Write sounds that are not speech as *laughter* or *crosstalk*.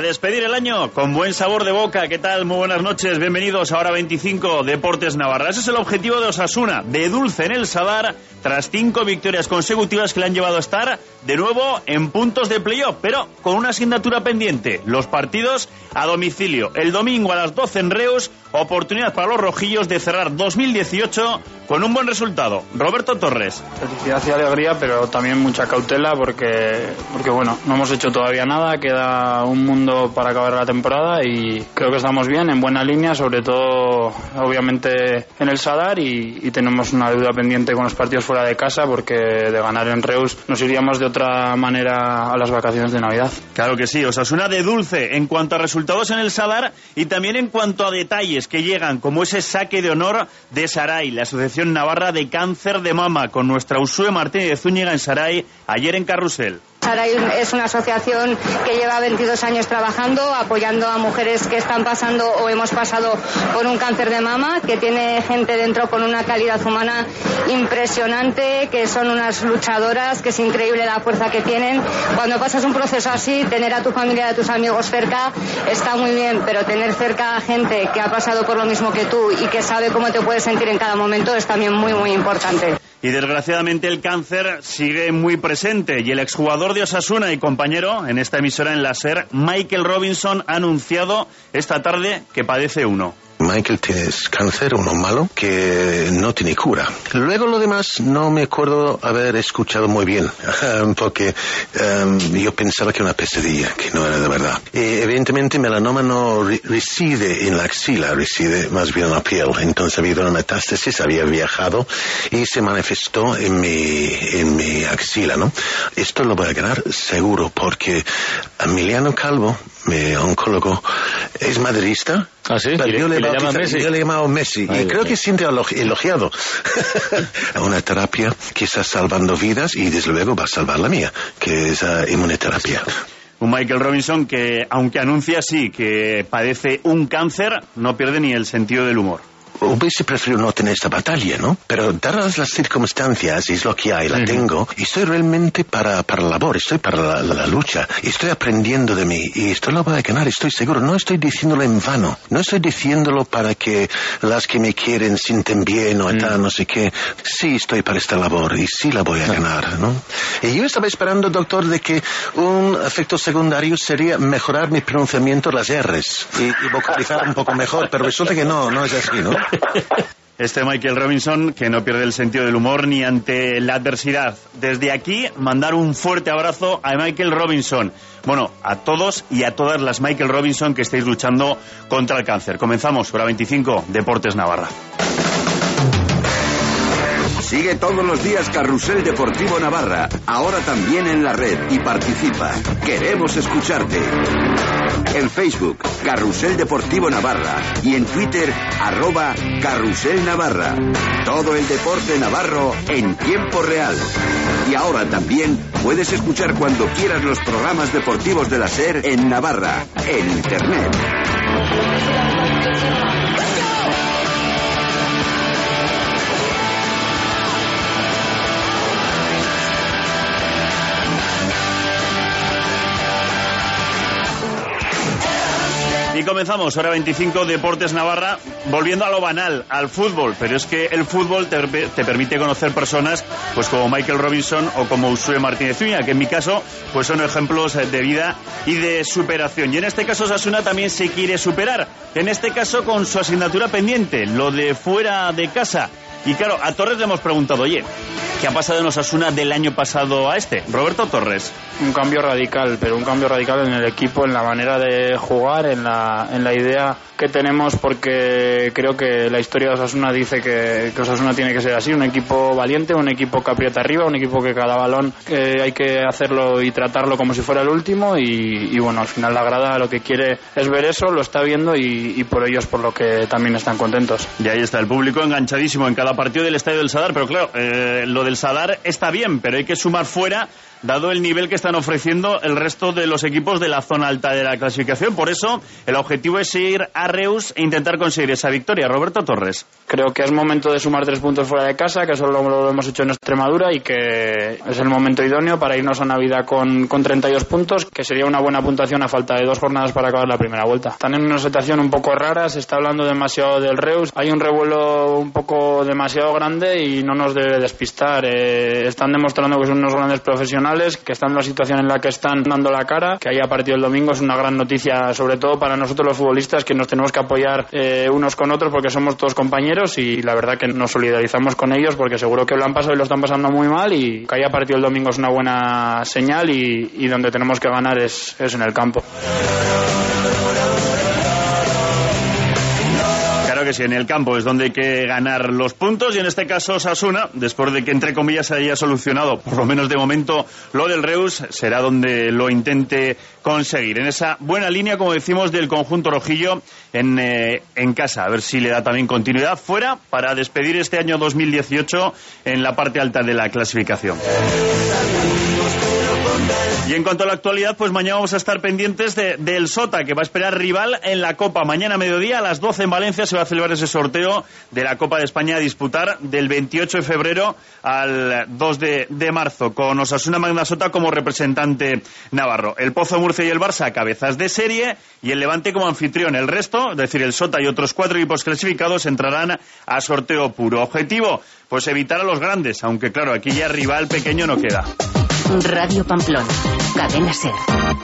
despedir el año con buen sabor de boca. ¿Qué tal? Muy buenas noches. Bienvenidos a Hora 25 Deportes Navarra. Ese es el objetivo de Osasuna, de dulce en el Sadar, tras cinco victorias consecutivas que le han llevado a estar de nuevo en puntos de playoff, pero con una asignatura pendiente. Los partidos a domicilio. El domingo a las 12 en Reus, oportunidad para los rojillos de cerrar 2018 con un buen resultado. Roberto Torres. Felicidad y alegría, pero también mucha cautela porque, porque bueno, no hemos hecho todavía nada, queda un mundo para acabar la temporada y creo que estamos bien, en buena línea, sobre todo obviamente en el Sadar y, y tenemos una deuda pendiente con los partidos fuera de casa porque de ganar en Reus nos iríamos de otra manera a las vacaciones de Navidad. Claro que sí, Osasuna de dulce en cuanto a resultados en el Sadar y también en cuanto a detalles que llegan, como ese saque de honor de Saray, la Asociación Navarra de Cáncer de Mama, con nuestra Usue Martínez Zúñiga en Saray, ayer en Carrusel. Es una asociación que lleva 22 años trabajando, apoyando a mujeres que están pasando o hemos pasado por un cáncer de mama, que tiene gente dentro con una calidad humana impresionante, que son unas luchadoras, que es increíble la fuerza que tienen. Cuando pasas un proceso así, tener a tu familia a tus amigos cerca está muy bien, pero tener cerca a gente que ha pasado por lo mismo que tú y que sabe cómo te puedes sentir en cada momento es también muy, muy importante. Y desgraciadamente el cáncer sigue muy presente y el exjugador de Osasuna y compañero en esta emisora en la SER, Michael Robinson, ha anunciado esta tarde que padece uno. Michael tiene cáncer, uno malo, que no tiene cura. Luego lo demás no me acuerdo haber escuchado muy bien, *laughs* porque um, yo pensaba que era una pesadilla, que no era de verdad. Y evidentemente melanoma no re reside en la axila, reside más bien en la piel. Entonces ha habido una metástasis, había viajado y se manifestó en mi, en mi axila, ¿no? Esto lo voy a ganar seguro, porque Emiliano Calvo, mi oncólogo, es madridista. ¿Ah, sí? Pero ¿Y le- yo le, le llama bautizo- Messi? yo le he llamado Messi. Ay, y creo que siente elo- elogiado. *laughs* Una terapia que está salvando vidas y desde luego va a salvar la mía, que es la inmunoterapia. Un Michael Robinson que, aunque anuncia sí que padece un cáncer, no pierde ni el sentido del humor. Hubiese preferido no tener esta batalla, ¿no? Pero dadas las circunstancias, es lo que hay, la tengo, y estoy realmente para, para la labor, estoy para la, la- la lucha, y estoy aprendiendo de mí, y esto lo voy a ganar, estoy seguro. No estoy diciéndolo en vano, no estoy diciéndolo para que las que me quieren sienten bien o tal, no sé qué. Sí estoy para esta labor, y sí la voy a ganar, ¿no? Y yo estaba esperando, doctor, de que un efecto secundario sería mejorar mi pronunciamiento de las R's y, y vocalizar un poco mejor, pero resulta que no, no es así, ¿no? Este Michael Robinson que no pierde el sentido del humor ni ante la adversidad. Desde aquí, mandar un fuerte abrazo a Michael Robinson. Bueno, a todos y a todas las Michael Robinson que estáis luchando contra el cáncer. Comenzamos, hora 25, Deportes Navarra. Sigue todos los días Carrusel Deportivo Navarra, ahora también en la red y participa. Queremos escucharte. En Facebook, Carrusel Deportivo Navarra y en Twitter, arroba Carrusel Navarra. Todo el deporte navarro en tiempo real. Y ahora también puedes escuchar cuando quieras los programas deportivos de la SER en Navarra, en Internet. Y comenzamos, hora 25, Deportes Navarra, volviendo a lo banal, al fútbol. Pero es que el fútbol te, te permite conocer personas pues como Michael Robinson o como Usue Martínez Uña, que en mi caso pues son ejemplos de vida y de superación. Y en este caso Sasuna también se quiere superar. En este caso con su asignatura pendiente, lo de fuera de casa. Y claro, a Torres le hemos preguntado, oye, ¿qué ha pasado en Osasuna del año pasado a este? Roberto Torres. Un cambio radical, pero un cambio radical en el equipo, en la manera de jugar, en la, en la idea que tenemos, porque creo que la historia de Osasuna dice que, que Osasuna tiene que ser así, un equipo valiente, un equipo que aprieta arriba, un equipo que cada balón eh, hay que hacerlo y tratarlo como si fuera el último y, y bueno, al final la grada lo que quiere es ver eso, lo está viendo y, y por ello es por lo que también están contentos. Y ahí está el público enganchadísimo en cada partido del Estadio del Sadar. Pero claro, eh, lo del Sadar está bien, pero hay que sumar fuera dado el nivel que están ofreciendo el resto de los equipos de la zona alta de la clasificación. Por eso, el objetivo es ir a Reus e intentar conseguir esa victoria. Roberto Torres. Creo que es momento de sumar tres puntos fuera de casa, que eso lo, lo hemos hecho en Extremadura y que es el momento idóneo para irnos a Navidad con, con 32 puntos, que sería una buena puntuación a falta de dos jornadas para acabar la primera vuelta. Están en una situación un poco rara, se está hablando demasiado del Reus, hay un revuelo un poco demasiado grande y no nos debe despistar. Eh, están demostrando que son unos grandes profesionales, que están en la situación en la que están dando la cara, que haya partido el domingo es una gran noticia, sobre todo para nosotros los futbolistas, que nos tenemos que apoyar eh, unos con otros porque somos todos compañeros y la verdad que nos solidarizamos con ellos porque seguro que lo han pasado y lo están pasando muy mal y que haya partido el domingo es una buena señal y, donde tenemos que ganar es en el campo. Que sí, en el campo es donde hay que ganar los puntos y en este caso Sasuna, después de que entre comillas se haya solucionado, por lo menos de momento, lo del Reus, será donde lo intente conseguir. En esa buena línea, como decimos, del conjunto rojillo en, eh, en casa. A ver si le da también continuidad fuera para despedir este año 2018 en la parte alta de la clasificación. Y en cuanto a la actualidad, pues mañana vamos a estar pendientes de, del Sota, que va a esperar rival en la Copa. Mañana a mediodía, a las 12 en Valencia, se va a celebrar ese sorteo de la Copa de España a disputar del 28 de febrero al 2 de, de marzo, con Osasuna Magna Sota como representante navarro. El Pozo Murcia y el Barça, cabezas de serie, y el Levante como anfitrión. El resto, es decir, el Sota y otros cuatro equipos clasificados, entrarán a sorteo puro. Objetivo, pues evitar a los grandes, aunque claro, aquí ya rival pequeño no queda. Radio Pamplona, Cadena Ser.